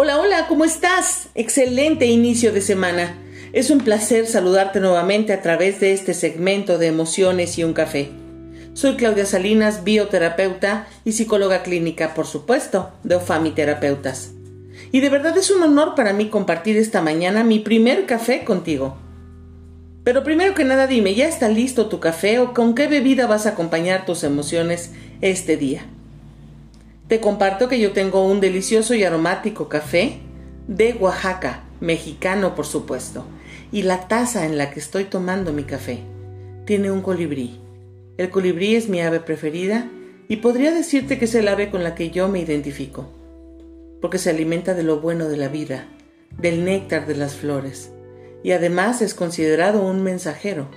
Hola, hola, ¿cómo estás? Excelente inicio de semana. Es un placer saludarte nuevamente a través de este segmento de emociones y un café. Soy Claudia Salinas, bioterapeuta y psicóloga clínica, por supuesto, de Ofami Terapeutas. Y de verdad es un honor para mí compartir esta mañana mi primer café contigo. Pero primero que nada dime, ¿ya está listo tu café o con qué bebida vas a acompañar tus emociones este día? Te comparto que yo tengo un delicioso y aromático café de Oaxaca, mexicano por supuesto, y la taza en la que estoy tomando mi café tiene un colibrí. El colibrí es mi ave preferida y podría decirte que es el ave con la que yo me identifico, porque se alimenta de lo bueno de la vida, del néctar de las flores, y además es considerado un mensajero,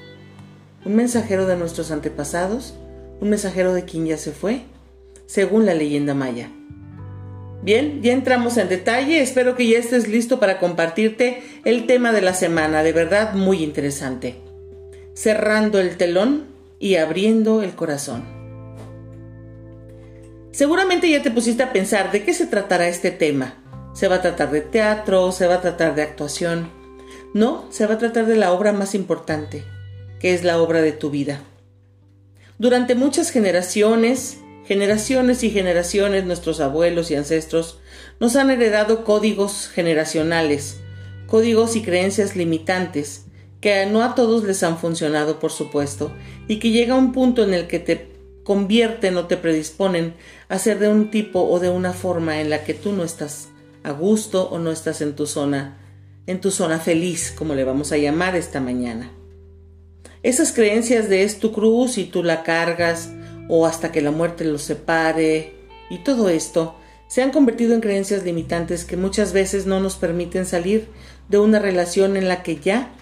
un mensajero de nuestros antepasados, un mensajero de quien ya se fue según la leyenda maya. Bien, ya entramos en detalle, espero que ya estés listo para compartirte el tema de la semana, de verdad muy interesante. Cerrando el telón y abriendo el corazón. Seguramente ya te pusiste a pensar de qué se tratará este tema. ¿Se va a tratar de teatro? ¿Se va a tratar de actuación? No, se va a tratar de la obra más importante, que es la obra de tu vida. Durante muchas generaciones, Generaciones y generaciones nuestros abuelos y ancestros nos han heredado códigos generacionales, códigos y creencias limitantes, que no a todos les han funcionado, por supuesto, y que llega un punto en el que te convierten o te predisponen a ser de un tipo o de una forma en la que tú no estás a gusto o no estás en tu zona, en tu zona feliz, como le vamos a llamar esta mañana. Esas creencias de es tu cruz y tú la cargas, o hasta que la muerte los separe, y todo esto se han convertido en creencias limitantes que muchas veces no nos permiten salir de una relación en la que ya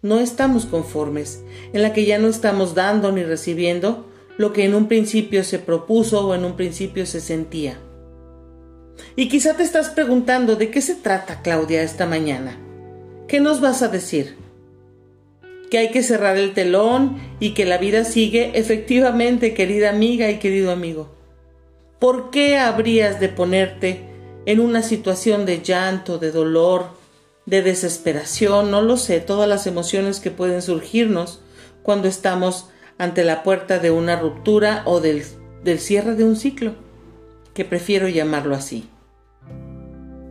no estamos conformes, en la que ya no estamos dando ni recibiendo lo que en un principio se propuso o en un principio se sentía. Y quizá te estás preguntando de qué se trata, Claudia, esta mañana. ¿Qué nos vas a decir? Que hay que cerrar el telón y que la vida sigue, efectivamente, querida amiga y querido amigo. ¿Por qué habrías de ponerte en una situación de llanto, de dolor, de desesperación? No lo sé, todas las emociones que pueden surgirnos cuando estamos ante la puerta de una ruptura o del, del cierre de un ciclo, que prefiero llamarlo así.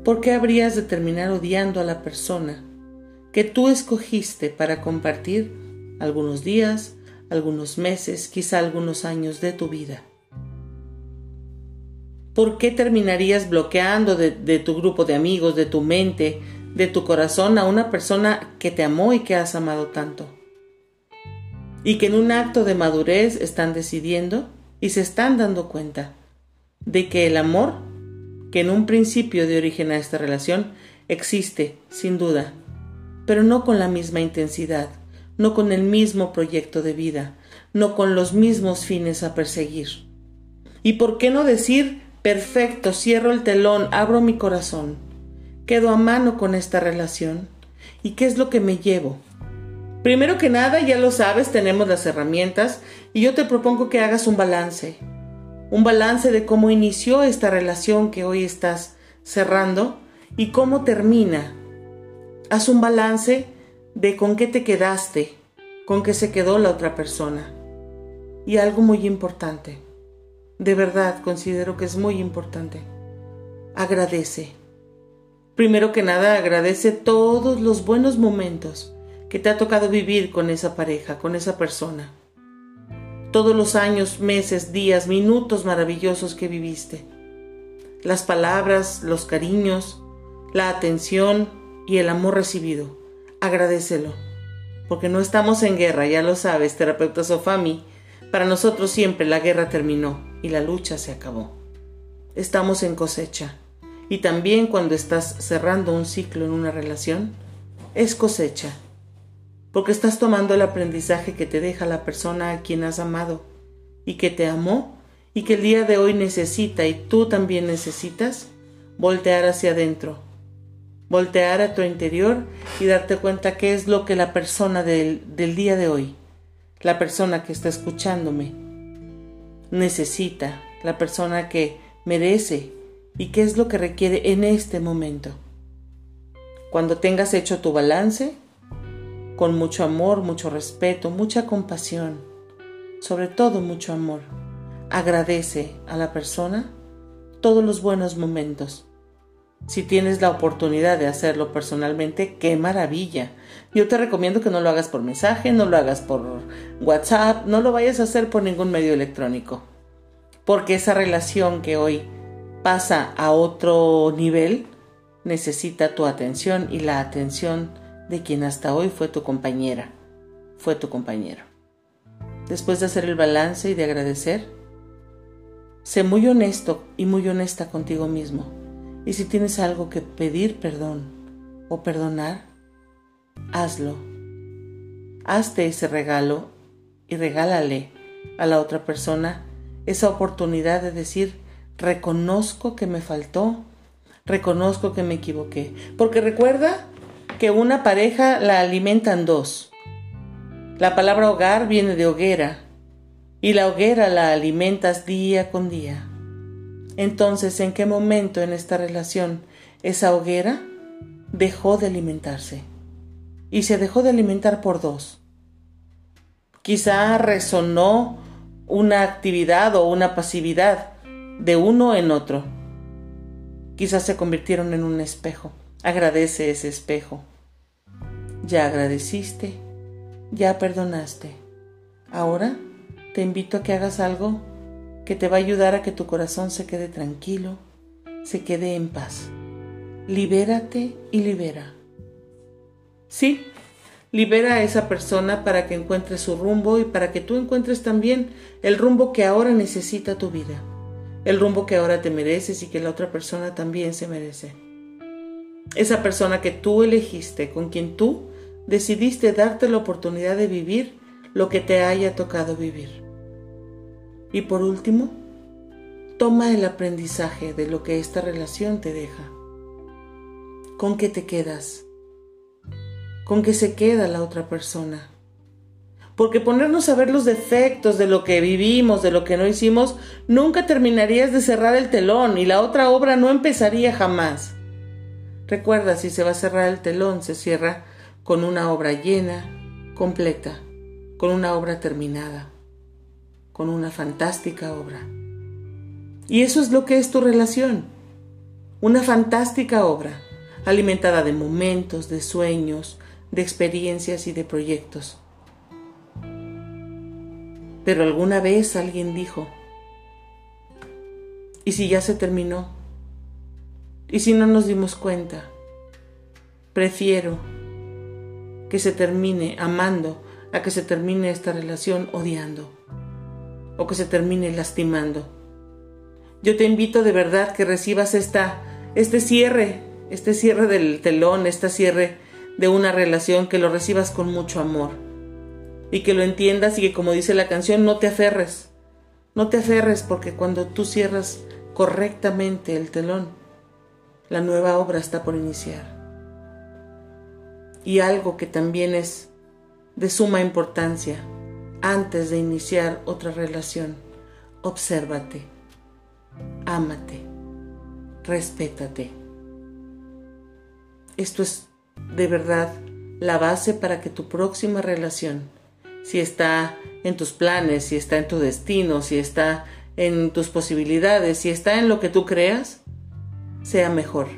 ¿Por qué habrías de terminar odiando a la persona que tú escogiste para compartir algunos días, algunos meses, quizá algunos años de tu vida. ¿Por qué terminarías bloqueando de, tu grupo de amigos, de tu mente, de tu corazón a una persona que te amó y que has amado tanto? Y que en un acto de madurez están decidiendo y se están dando cuenta de que el amor, que en un principio de origen a esta relación, existe, sin duda, pero no con la misma intensidad, no con el mismo proyecto de vida, no con los mismos fines a perseguir. ¿Y por qué no decir, perfecto, cierro el telón, abro mi corazón, quedo a mano con esta relación? ¿Y qué es lo que me llevo? Primero que nada, ya lo sabes, tenemos las herramientas y yo te propongo que hagas un balance. Un balance de cómo inició esta relación que hoy estás cerrando y cómo termina Haz un balance de con qué te quedaste, con qué se quedó la otra persona. Y algo muy importante, de verdad considero que es muy importante, agradece. Primero que nada, agradece todos los buenos momentos que te ha tocado vivir con esa pareja, con esa persona. Todos los años, meses, días, minutos maravillosos que viviste. Las palabras, los cariños, la atención, y el amor recibido. Agradecelo. Porque no estamos en guerra, ya lo sabes, terapeuta Sofami. Para nosotros siempre la guerra terminó y la lucha se acabó. Estamos en cosecha. Y también cuando estás cerrando un ciclo en una relación, es cosecha. Porque estás tomando el aprendizaje que te deja la persona a quien has amado y que te amó y que el día de hoy necesita y tú también necesitas voltear hacia adentro voltear a tu interior y darte cuenta qué es lo que la persona del, del día de hoy, la persona que está escuchándome, necesita, la persona que merece y qué es lo que requiere en este momento. Cuando tengas hecho tu balance, con mucho amor, mucho respeto, mucha compasión, sobre todo mucho amor, agradece a la persona todos los buenos momentos. Si tienes la oportunidad de hacerlo personalmente, qué maravilla. Yo te recomiendo que no lo hagas por mensaje, no lo hagas por WhatsApp, no lo vayas a hacer por ningún medio electrónico. Porque esa relación que hoy pasa a otro nivel necesita tu atención y la atención de quien hasta hoy fue tu compañera, fue tu compañero. Después de hacer el balance y de agradecer, sé muy honesto y muy honesta contigo mismo. Y si tienes algo que pedir perdón o perdonar, hazlo. Hazte ese regalo y regálale a la otra persona esa oportunidad de decir, reconozco que me faltó, reconozco que me equivoqué. Porque recuerda que una pareja la alimentan dos. La palabra hogar viene de hoguera y la hoguera la alimentas día con día. Entonces, ¿en qué momento en esta relación esa hoguera dejó de alimentarse? Y se dejó de alimentar por dos. Quizá resonó una actividad o una pasividad de uno en otro. Quizás se convirtieron en un espejo. Agradece ese espejo. Ya agradeciste, ya perdonaste. Ahora te invito a que hagas algo que te va a ayudar a que tu corazón se quede tranquilo, se quede en paz. Libérate y libera. Sí, libera a esa persona para que encuentre su rumbo y para que tú encuentres también el rumbo que ahora necesita tu vida el rumbo que ahora te mereces y que la otra persona también se merece. Esa persona que tú elegiste, con quien tú decidiste darte la oportunidad de vivir lo que te haya tocado vivir. Y por último, toma el aprendizaje de lo que esta relación te deja. ¿Con qué te quedas? ¿Con qué se queda la otra persona? porque ponernos a ver los defectos de lo que vivimos, de lo que no hicimos, nunca terminarías de cerrar el telón y la otra obra no empezaría jamás. Recuerda, si se va a cerrar el telón, se cierra con una obra llena, completa, con una obra terminada, con una fantástica obra. Y eso es lo que es tu relación, una fantástica obra, alimentada de momentos, de sueños, de experiencias y de proyectos pero alguna vez alguien dijo, ¿y si ya se terminó? ¿Y si no nos dimos cuenta? Prefiero que se termine amando a que se termine esta relación odiando o que se termine lastimando. Yo te invito de verdad que recibas esta, este cierre, este cierre del telón, este cierre de una relación, que lo recibas con mucho amor y que lo entiendas y que como dice la canción, no te aferres. No te aferres porque cuando tú cierras correctamente el telón, la nueva obra está por iniciar. Y algo que también es de suma importancia antes de iniciar otra relación, obsérvate, ámate, respétate. Esto es de verdad la base para que tu próxima relación si está en tus planes, si está en tu destino, si está en tus posibilidades, si está en lo que tú creas, sea mejor.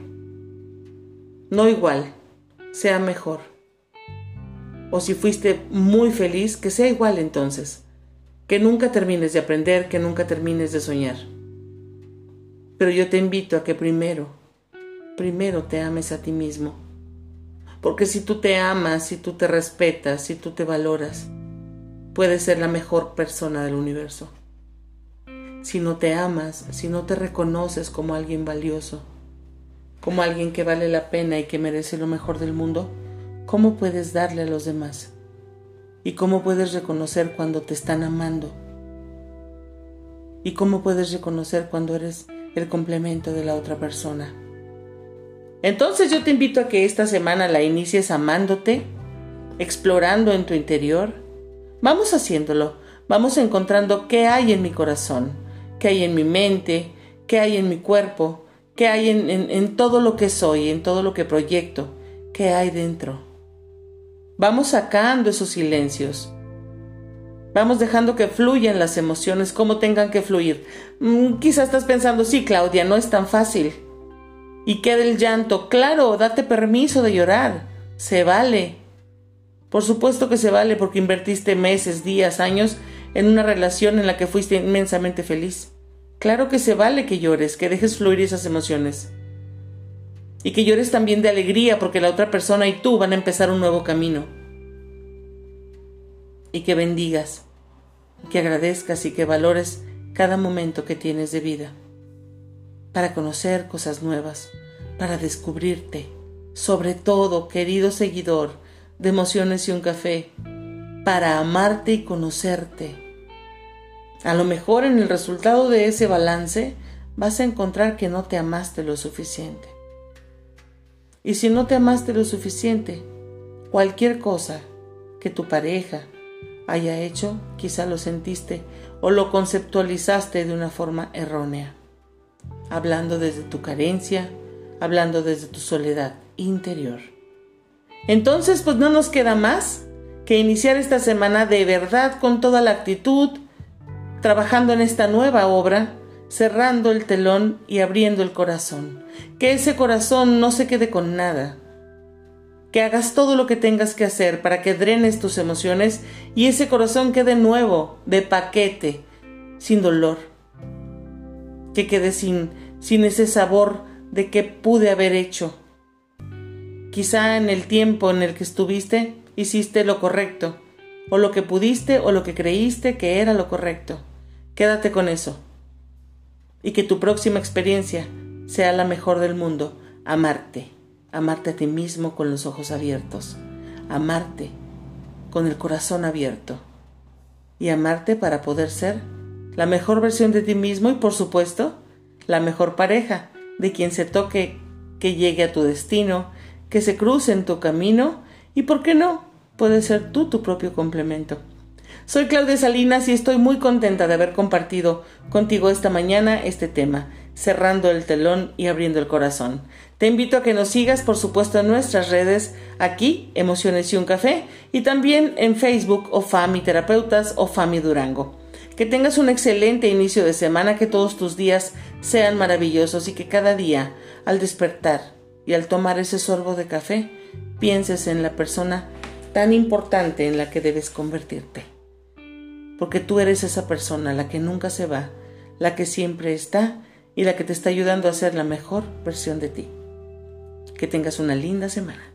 No igual, sea mejor. O si fuiste muy feliz, que sea igual entonces. Que nunca termines de aprender, que nunca termines de soñar. Pero yo te invito a que primero, primero te ames a ti mismo. Porque si tú te amas, si tú te respetas, si tú te valoras, puedes ser la mejor persona del universo. Si no te amas, si no te reconoces como alguien valioso, como alguien que vale la pena y que merece lo mejor del mundo, ¿cómo puedes darle a los demás? ¿Y cómo puedes reconocer cuando te están amando? ¿Y cómo puedes reconocer cuando eres el complemento de la otra persona? Entonces yo te invito a que esta semana la inicies amándote, explorando en tu interior, Vamos haciéndolo, vamos encontrando qué hay en mi corazón, qué hay en mi mente, qué hay en mi cuerpo, ¿Qué hay en, todo lo que soy, en todo lo que proyecto? ¿Qué hay dentro? Vamos sacando esos silencios. Vamos dejando que fluyan las emociones como tengan que fluir. Mm, quizás estás pensando, sí, Claudia, no es tan fácil. Y queda el llanto. Claro, date permiso de llorar. Se vale. Por supuesto que se vale porque invertiste meses, días, años en una relación en la que fuiste inmensamente feliz. Claro que se vale que llores, que dejes fluir esas emociones. Y que llores también de alegría porque la otra persona y tú van a empezar un nuevo camino. Y que bendigas, que agradezcas y que valores cada momento que tienes de vida. Para conocer cosas nuevas, para descubrirte. Sobre todo, querido seguidor de Emociones y un Café, para amarte y conocerte. A lo mejor en el resultado de ese balance vas a encontrar que no te amaste lo suficiente. Y si no te amaste lo suficiente, cualquier cosa que tu pareja haya hecho, quizá lo sentiste o lo conceptualizaste de una forma errónea, hablando desde tu carencia, hablando desde tu soledad interior. Entonces, pues no nos queda más que iniciar esta semana de verdad con toda la actitud, trabajando en esta nueva obra cerrando el telón y abriendo el corazón. Que ese corazón no se quede con nada. Que hagas todo lo que tengas que hacer para que drenes tus emociones y ese corazón quede nuevo, de paquete, sin dolor. Que quede sin, sin ese sabor de que pude haber hecho. Quizá en el tiempo en el que estuviste hiciste lo correcto, o lo que pudiste o lo que creíste que era lo correcto. Quédate con eso y que tu próxima experiencia sea la mejor del mundo. Amarte, amarte a ti mismo con los ojos abiertos, amarte con el corazón abierto y amarte para poder ser la mejor versión de ti mismo y por supuesto la mejor pareja de quien se toque que llegue a tu destino, que se cruce en tu camino y, ¿por qué no? Puede ser tú tu propio complemento. Soy Claudia Salinas y estoy muy contenta de haber compartido contigo esta mañana este tema, cerrando el telón y abriendo el corazón. Te invito a que nos sigas, por supuesto, en nuestras redes, aquí, Emociones y un Café, y también en Facebook o Fami Terapeutas o Fami Durango. Que tengas un excelente inicio de semana, que todos tus días sean maravillosos y que cada día, al despertar y al tomar ese sorbo de café, pienses en la persona tan importante en la que debes convertirte porque tú eres esa persona, la que nunca se va, la que siempre está y la que te está ayudando a ser la mejor versión de ti. Que tengas una linda semana.